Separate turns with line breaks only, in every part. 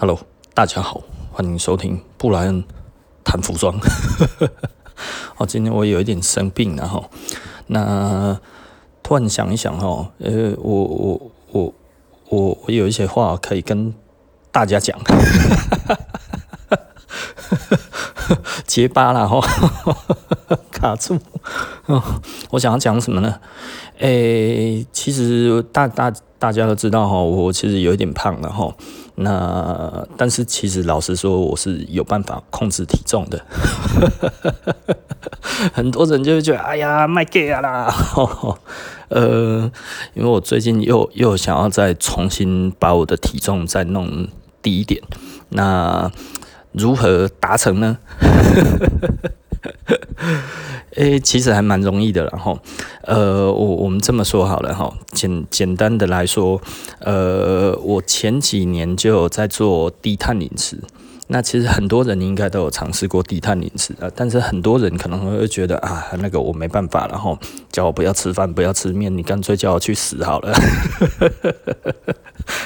Hello，大家好，欢迎收听布莱恩谈服装。哦，今天我有一点生病，然后那突然想一想哈，呃，我我我我我有一些话可以跟大家讲，结巴了哈，卡住。我想要讲什么呢？诶、欸，其实大大大家都知道哈，我其实有一点胖了哈。那但是其实老实说，我是有办法控制体重的。很多人就会觉得，哎呀，卖 gay 啦。呃，因为我最近又又想要再重新把我的体重再弄低一点。那如何达成呢？诶、欸，其实还蛮容易的，然后，呃，我我们这么说好了哈，简简单的来说，呃，我前几年就有在做低碳饮食，那其实很多人应该都有尝试过低碳饮食啊，但是很多人可能会觉得啊，那个我没办法，然后叫我不要吃饭，不要吃面，你干脆叫我去死好了，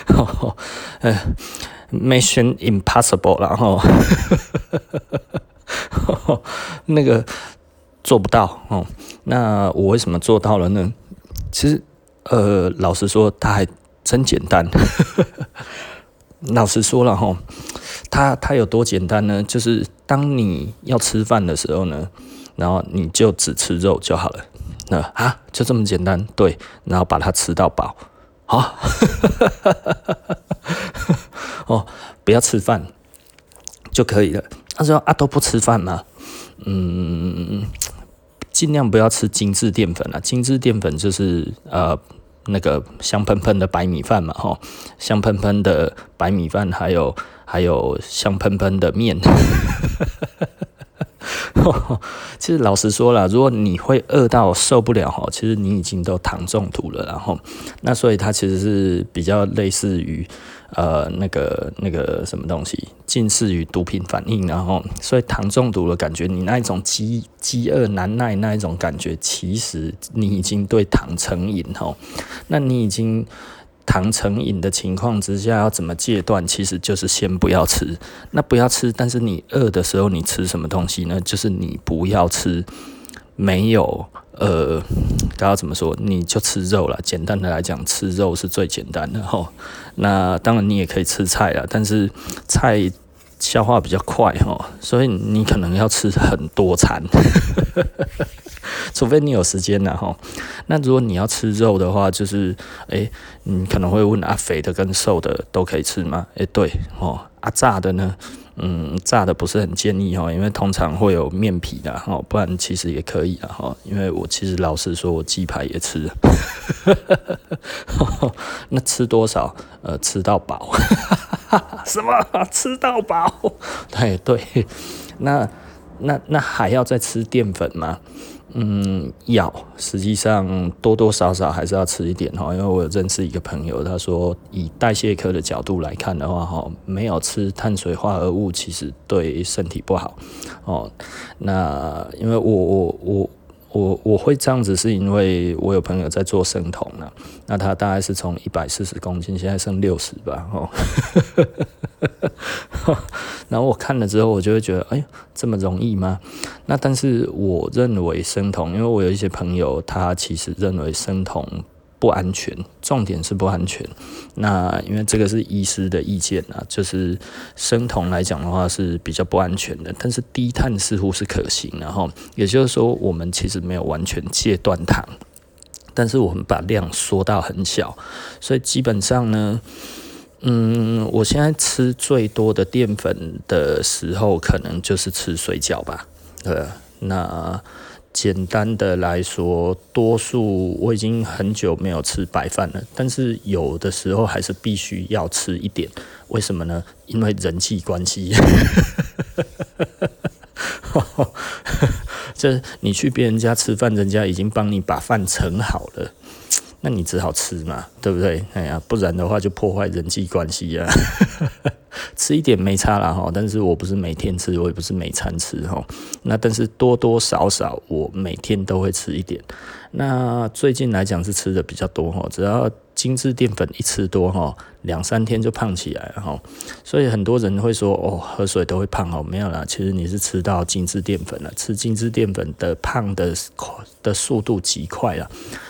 呃，Mission Impossible，然后。那个做不到哦，那我为什么做到了呢？其实，呃，老实说，它还真简单。老实说了哈，它它有多简单呢？就是当你要吃饭的时候呢，然后你就只吃肉就好了。那啊，就这么简单，对，然后把它吃到饱，好，哦，不要吃饭就可以了。他说啊，都不吃饭吗？嗯，尽量不要吃精致淀粉啊。精致淀粉就是呃那个香喷喷的白米饭嘛，哈，香喷喷的白米饭，还有还有香喷喷的面。其实老实说了，如果你会饿到受不了哈，其实你已经都糖中毒了，然后那所以它其实是比较类似于呃那个那个什么东西，近似于毒品反应，然后所以糖中毒的感觉，你那一种饥饥饿难耐那一种感觉，其实你已经对糖成瘾哈，那你已经。糖成瘾的情况之下，要怎么戒断？其实就是先不要吃。那不要吃，但是你饿的时候，你吃什么东西呢？就是你不要吃没有呃，刚刚怎么说？你就吃肉了。简单的来讲，吃肉是最简单的哈。那当然你也可以吃菜了，但是菜消化比较快哈，所以你可能要吃很多餐。除非你有时间了哈，那如果你要吃肉的话，就是诶，你可能会问啊，肥的跟瘦的都可以吃吗？诶，对哦，啊炸的呢？嗯，炸的不是很建议哦，因为通常会有面皮的哈，不然其实也可以的哈。因为我其实老实说，我鸡排也吃，那吃多少？呃，吃到饱，什么？吃到饱？对对，那那那还要再吃淀粉吗？嗯，要，实际上多多少少还是要吃一点哈，因为我有认识一个朋友，他说以代谢科的角度来看的话哈，没有吃碳水化合物其实对身体不好哦。那因为我我我。我我会这样子，是因为我有朋友在做生酮了，那他大概是从一百四十公斤，现在剩六十吧，哦，然后我看了之后，我就会觉得，哎，这么容易吗？那但是我认为生酮，因为我有一些朋友，他其实认为生酮。不安全，重点是不安全。那因为这个是医师的意见啊，就是生酮来讲的话是比较不安全的，但是低碳似乎是可行。然后也就是说，我们其实没有完全戒断糖，但是我们把量缩到很小，所以基本上呢，嗯，我现在吃最多的淀粉的时候，可能就是吃水饺吧。呃，那。简单的来说，多数我已经很久没有吃白饭了，但是有的时候还是必须要吃一点。为什么呢？因为人际关系，就是你去别人家吃饭，人家已经帮你把饭盛好了。那你只好吃嘛，对不对？哎呀，不然的话就破坏人际关系啊。吃一点没差啦哈，但是我不是每天吃，我也不是每餐吃哈。那但是多多少少我每天都会吃一点。那最近来讲是吃的比较多哈，只要精致淀粉一吃多哈，两三天就胖起来哈。所以很多人会说哦，喝水都会胖哦，没有啦，其实你是吃到精致淀粉了，吃精致淀粉的胖的的速度极快了。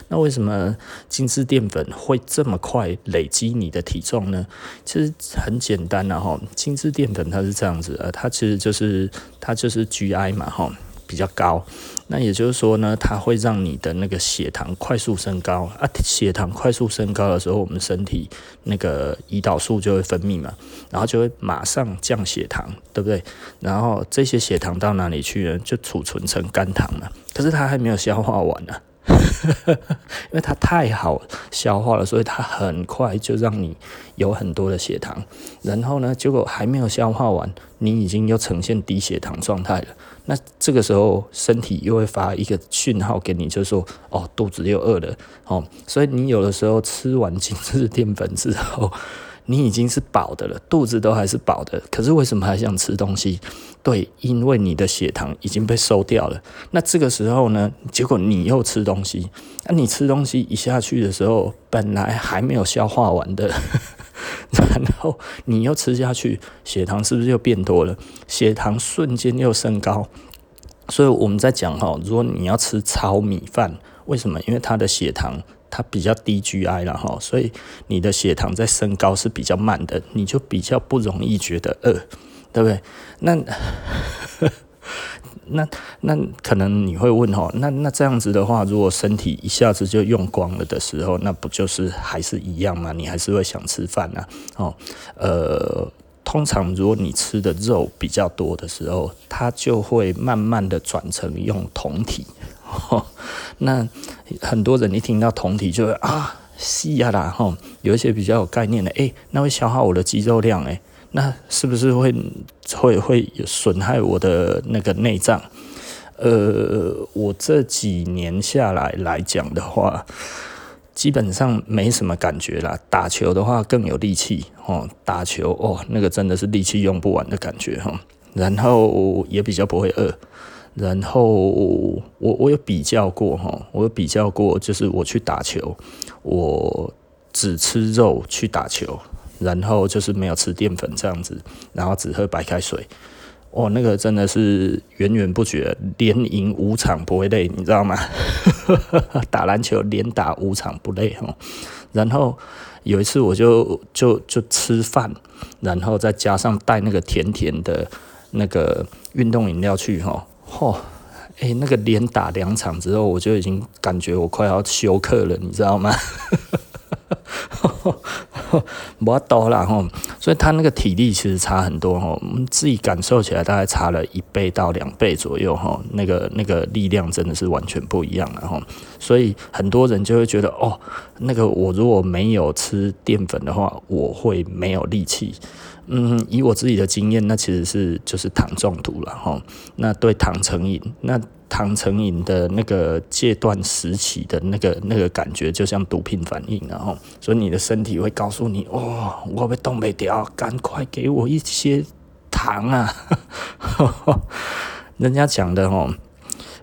那为什么精致淀粉会这么快累积你的体重呢？其实很简单啦哈，精致淀粉它是这样子的，它其实就是它就是 GI 嘛哈。比较高，那也就是说呢，它会让你的那个血糖快速升高啊。血糖快速升高的时候，我们身体那个胰岛素就会分泌嘛，然后就会马上降血糖，对不对？然后这些血糖到哪里去呢？就储存成肝糖了。可是它还没有消化完呢。因为它太好消化了，所以它很快就让你有很多的血糖。然后呢，结果还没有消化完，你已经又呈现低血糖状态了。那这个时候，身体又会发一个讯号给你，就是说，哦，肚子又饿了。哦，所以你有的时候吃完精致淀粉之后，你已经是饱的了，肚子都还是饱的，可是为什么还想吃东西？对，因为你的血糖已经被收掉了。那这个时候呢，结果你又吃东西，那你吃东西一下去的时候，本来还没有消化完的，然后你又吃下去，血糖是不是又变多了？血糖瞬间又升高。所以我们在讲哈，如果你要吃糙米饭，为什么？因为它的血糖。它比较低 GI 了哈，所以你的血糖在升高是比较慢的，你就比较不容易觉得饿，对不对？那那那可能你会问哈，那那这样子的话，如果身体一下子就用光了的时候，那不就是还是一样吗？你还是会想吃饭呐？哦，呃，通常如果你吃的肉比较多的时候，它就会慢慢的转成用酮体。哦，那很多人一听到酮体就会啊，是呀啦，吼，有一些比较有概念的，诶、那会消耗我的肌肉量，诶，那是不是会会会有损害我的那个内脏？呃，我这几年下来来讲的话，基本上没什么感觉啦。打球的话更有力气，哦，打球哦，那个真的是力气用不完的感觉，哈，然后也比较不会饿。然后我我有比较过哈，我有比较过，就是我去打球，我只吃肉去打球，然后就是没有吃淀粉这样子，然后只喝白开水，哦，那个真的是源源不绝，连赢五场不会累，你知道吗？打篮球连打五场不累哈。然后有一次我就就就吃饭，然后再加上带那个甜甜的那个运动饮料去哈。嚯，哎、那个连打两场之后，我就已经感觉我快要休克了，你知道吗？不多啦吼，所以他那个体力其实差很多吼，我们自己感受起来大概差了一倍到两倍左右哈，那个那个力量真的是完全不一样了哈，所以很多人就会觉得哦，那个我如果没有吃淀粉的话，我会没有力气。嗯，以我自己的经验，那其实是就是糖中毒了哈。那对糖成瘾，那糖成瘾的那个戒断时期的那个那个感觉，就像毒品反应，然后所以你的身体会告诉你，哦，我被冻没掉，赶快给我一些糖啊！人家讲的哦，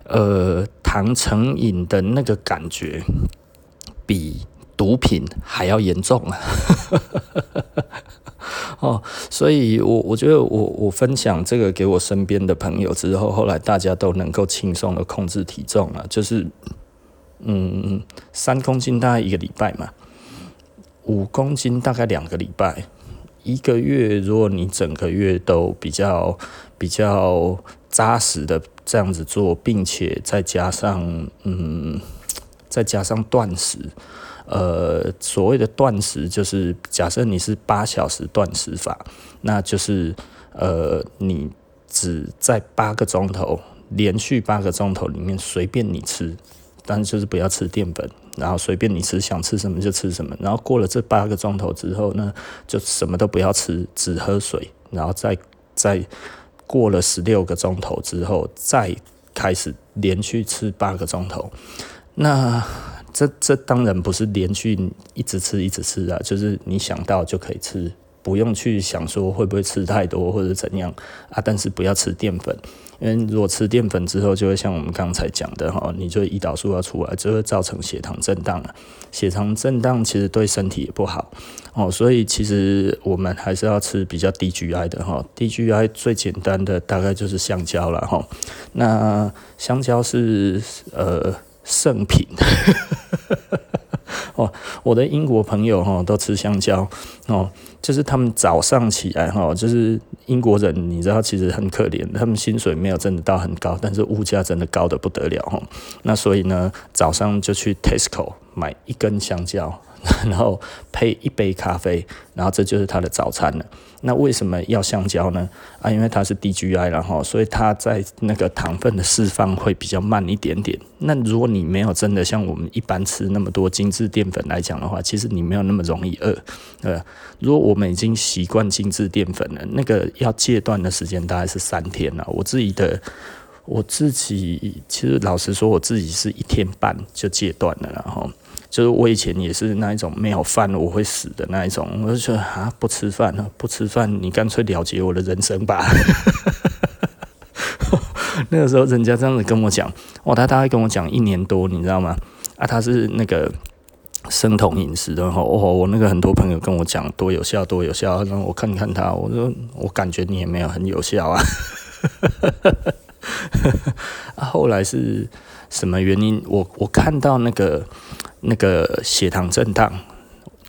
呃，糖成瘾的那个感觉比毒品还要严重啊！哦，所以我我觉得我我分享这个给我身边的朋友之后，后来大家都能够轻松的控制体重了，就是嗯，三公斤大概一个礼拜嘛，五公斤大概两个礼拜，一个月如果你整个月都比较比较扎实的这样子做，并且再加上嗯，再加上断食。呃，所谓的断食就是假设你是八小时断食法，那就是呃，你只在八个钟头连续八个钟头里面随便你吃，但是就是不要吃淀粉，然后随便你吃，想吃什么就吃什么，然后过了这八个钟头之后呢，就什么都不要吃，只喝水，然后再再过了十六个钟头之后，再开始连续吃八个钟头，那。这这当然不是连续一直吃一直吃啊，就是你想到就可以吃，不用去想说会不会吃太多或者怎样啊，但是不要吃淀粉。因为如果吃淀粉之后，就会像我们刚才讲的哈，你就胰岛素要出来，就会造成血糖震荡了。血糖震荡其实对身体也不好哦，所以其实我们还是要吃比较低 GI 的哈。低 GI 最简单的大概就是香蕉了哈。那香蕉是呃圣品。哦，我的英国朋友哈都吃香蕉哦，就是他们早上起来哈，就是英国人，你知道其实很可怜，他们薪水没有真的到很高，但是物价真的高得不得了哈。那所以呢，早上就去 Tesco 买一根香蕉。然后配一杯咖啡，然后这就是他的早餐了。那为什么要香蕉呢？啊，因为它是低 GI，然后所以它在那个糖分的释放会比较慢一点点。那如果你没有真的像我们一般吃那么多精致淀粉来讲的话，其实你没有那么容易饿。呃，如果我们已经习惯精致淀粉了，那个要戒断的时间大概是三天了。我自己的，我自己其实老实说，我自己是一天半就戒断了，然后。就是我以前也是那一种没有饭我会死的那一种，我就觉得啊，不吃饭了，不吃饭，你干脆了结我的人生吧。那个时候人家这样子跟我讲，哇，他大概跟我讲一年多，你知道吗？啊，他是那个生酮饮食的，然后哦，我那个很多朋友跟我讲多有效，多有效，然后我看看他，我说我感觉你也没有很有效啊。啊，后来是什么原因？我我看到那个。那个血糖震荡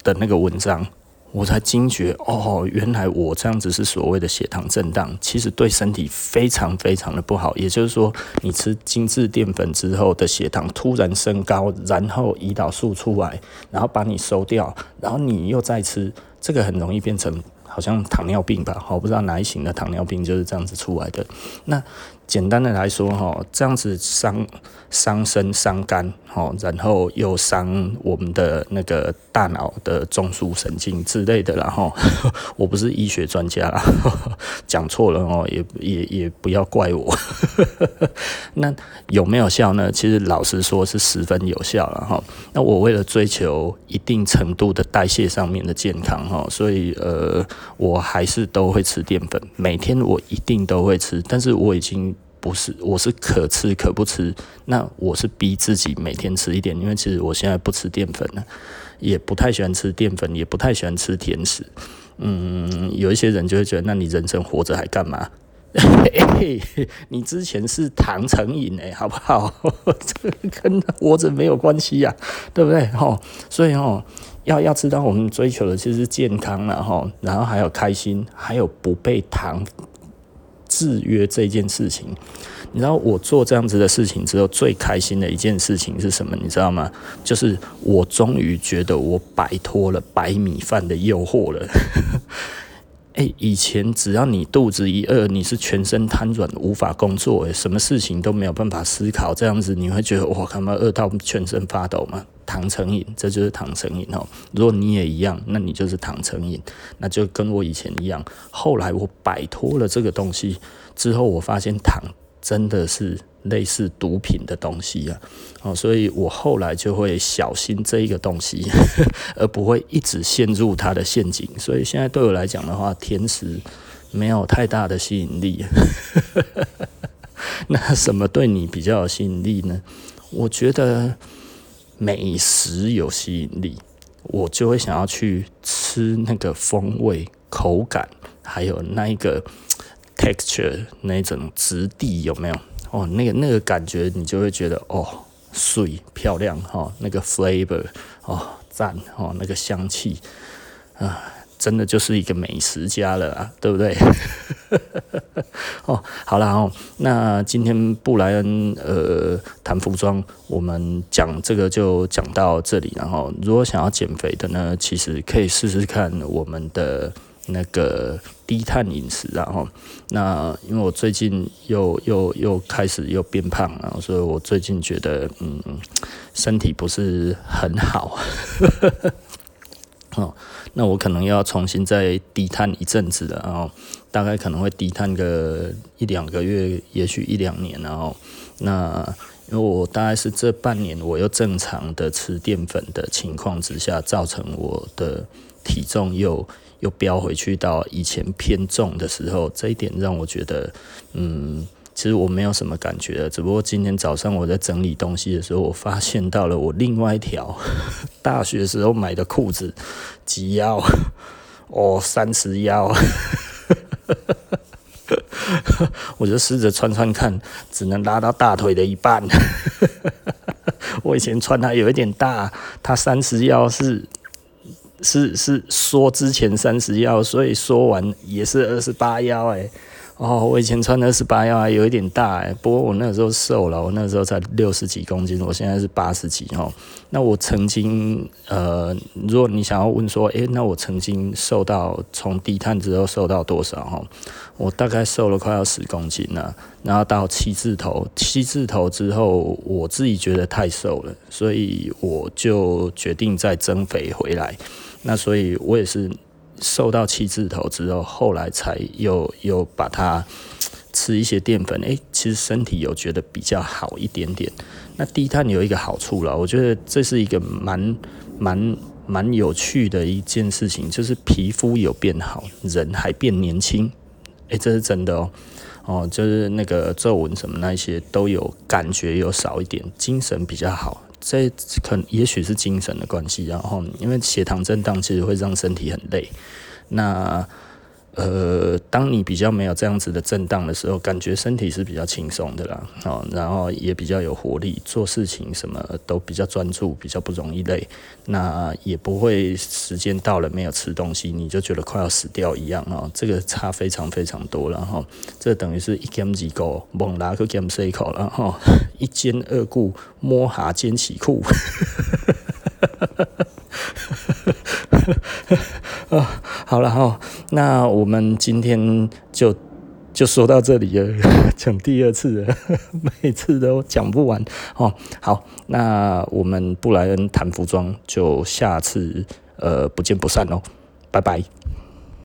的那个文章，我才惊觉哦，原来我这样子是所谓的血糖震荡，其实对身体非常非常的不好。也就是说，你吃精致淀粉之后的血糖突然升高，然后胰岛素出来，然后把你收掉，然后你又再吃，这个很容易变成好像糖尿病吧？我不知道哪一型的糖尿病就是这样子出来的。那简单的来说，哈，这样子伤伤身伤肝，哈，然后又伤我们的那个大脑的中枢神经之类的，然后 我不是医学专家，讲错了哦，也也也不要怪我。那有没有效呢？其实老实说是十分有效了哈。那我为了追求一定程度的代谢上面的健康哈，所以呃，我还是都会吃淀粉，每天我一定都会吃，但是我已经。不是，我是可吃可不吃。那我是逼自己每天吃一点，因为其实我现在不吃淀粉了，也不太喜欢吃淀粉，也不太喜欢吃甜食。嗯，有一些人就会觉得，那你人生活着还干嘛？你之前是糖成瘾诶，好不好？这个跟活着没有关系呀，对不对？吼，所以吼，要要知道，我们追求的其实是健康了吼，然后还有开心，还有不被糖。制约这件事情，你知道我做这样子的事情之后，最开心的一件事情是什么？你知道吗？就是我终于觉得我摆脱了白米饭的诱惑了。以前只要你肚子一饿，你是全身瘫软无法工作，什么事情都没有办法思考，这样子你会觉得我，他妈饿到全身发抖吗？糖成瘾，这就是糖成瘾哦。如果你也一样，那你就是糖成瘾，那就跟我以前一样。后来我摆脱了这个东西之后，我发现糖真的是。类似毒品的东西呀，哦，所以我后来就会小心这一个东西，而不会一直陷入它的陷阱。所以现在对我来讲的话，甜食没有太大的吸引力。那什么对你比较有吸引力呢？我觉得美食有吸引力，我就会想要去吃那个风味、口感，还有那一个 texture 那种质地有没有？哦，那个那个感觉，你就会觉得哦，水漂亮哈、哦，那个 flavor 哦，赞哦，那个香气啊，真的就是一个美食家了啊，对不对？哦，好了哦，那今天布莱恩呃谈服装，我们讲这个就讲到这里，然后如果想要减肥的呢，其实可以试试看我们的。那个低碳饮食，然后那因为我最近又又又开始又变胖了，所以我最近觉得嗯身体不是很好，哦，那我可能要重新再低碳一阵子了，然后大概可能会低碳个一两个月，也许一两年，然后那因为我大概是这半年我又正常的吃淀粉的情况之下，造成我的体重又。又飙回去到以前偏重的时候，这一点让我觉得，嗯，其实我没有什么感觉。只不过今天早上我在整理东西的时候，我发现到了我另外一条 大学时候买的裤子，及腰哦，三十腰，我就试着穿穿看，只能拉到大腿的一半。我以前穿它有一点大，它三十腰是是是说之前三十幺，所以说完也是二十八幺哎。哦，我以前穿二十八幺还有一点大哎，不过我那时候瘦了，我那时候才六十几公斤，我现在是八十几哦。那我曾经呃，如果你想要问说，诶、那我曾经瘦到从低碳之后瘦到多少哈？我大概瘦了快要十公斤了，然后到七字头，七字头之后，我自己觉得太瘦了，所以我就决定再增肥回来。那所以我也是。瘦到七字头之后，后来才又又把它吃一些淀粉，诶、其实身体有觉得比较好一点点。那低碳有一个好处了，我觉得这是一个蛮蛮蛮有趣的一件事情，就是皮肤有变好，人还变年轻，诶、这是真的哦、哦，就是那个皱纹什么那些都有感觉有少一点，精神比较好。这可也许是精神的关系，然后因为血糖震荡其实会让身体很累，那。呃，当你比较没有这样子的震荡的时候，感觉身体是比较轻松的啦，哦，然后也比较有活力，做事情什么都比较专注，比较不容易累，那也不会时间到了没有吃东西，你就觉得快要死掉一样哦，这个差非常非常多，然后这等于是一兼二顾，猛拉个兼四口，然后 一兼二顾，摸下兼起裤。啊，好了哈，那我们今天就就说到这里了，讲第二次了，每次都讲不完哦。好，那我们布莱恩谈服装就下次呃不见不散哦，拜拜。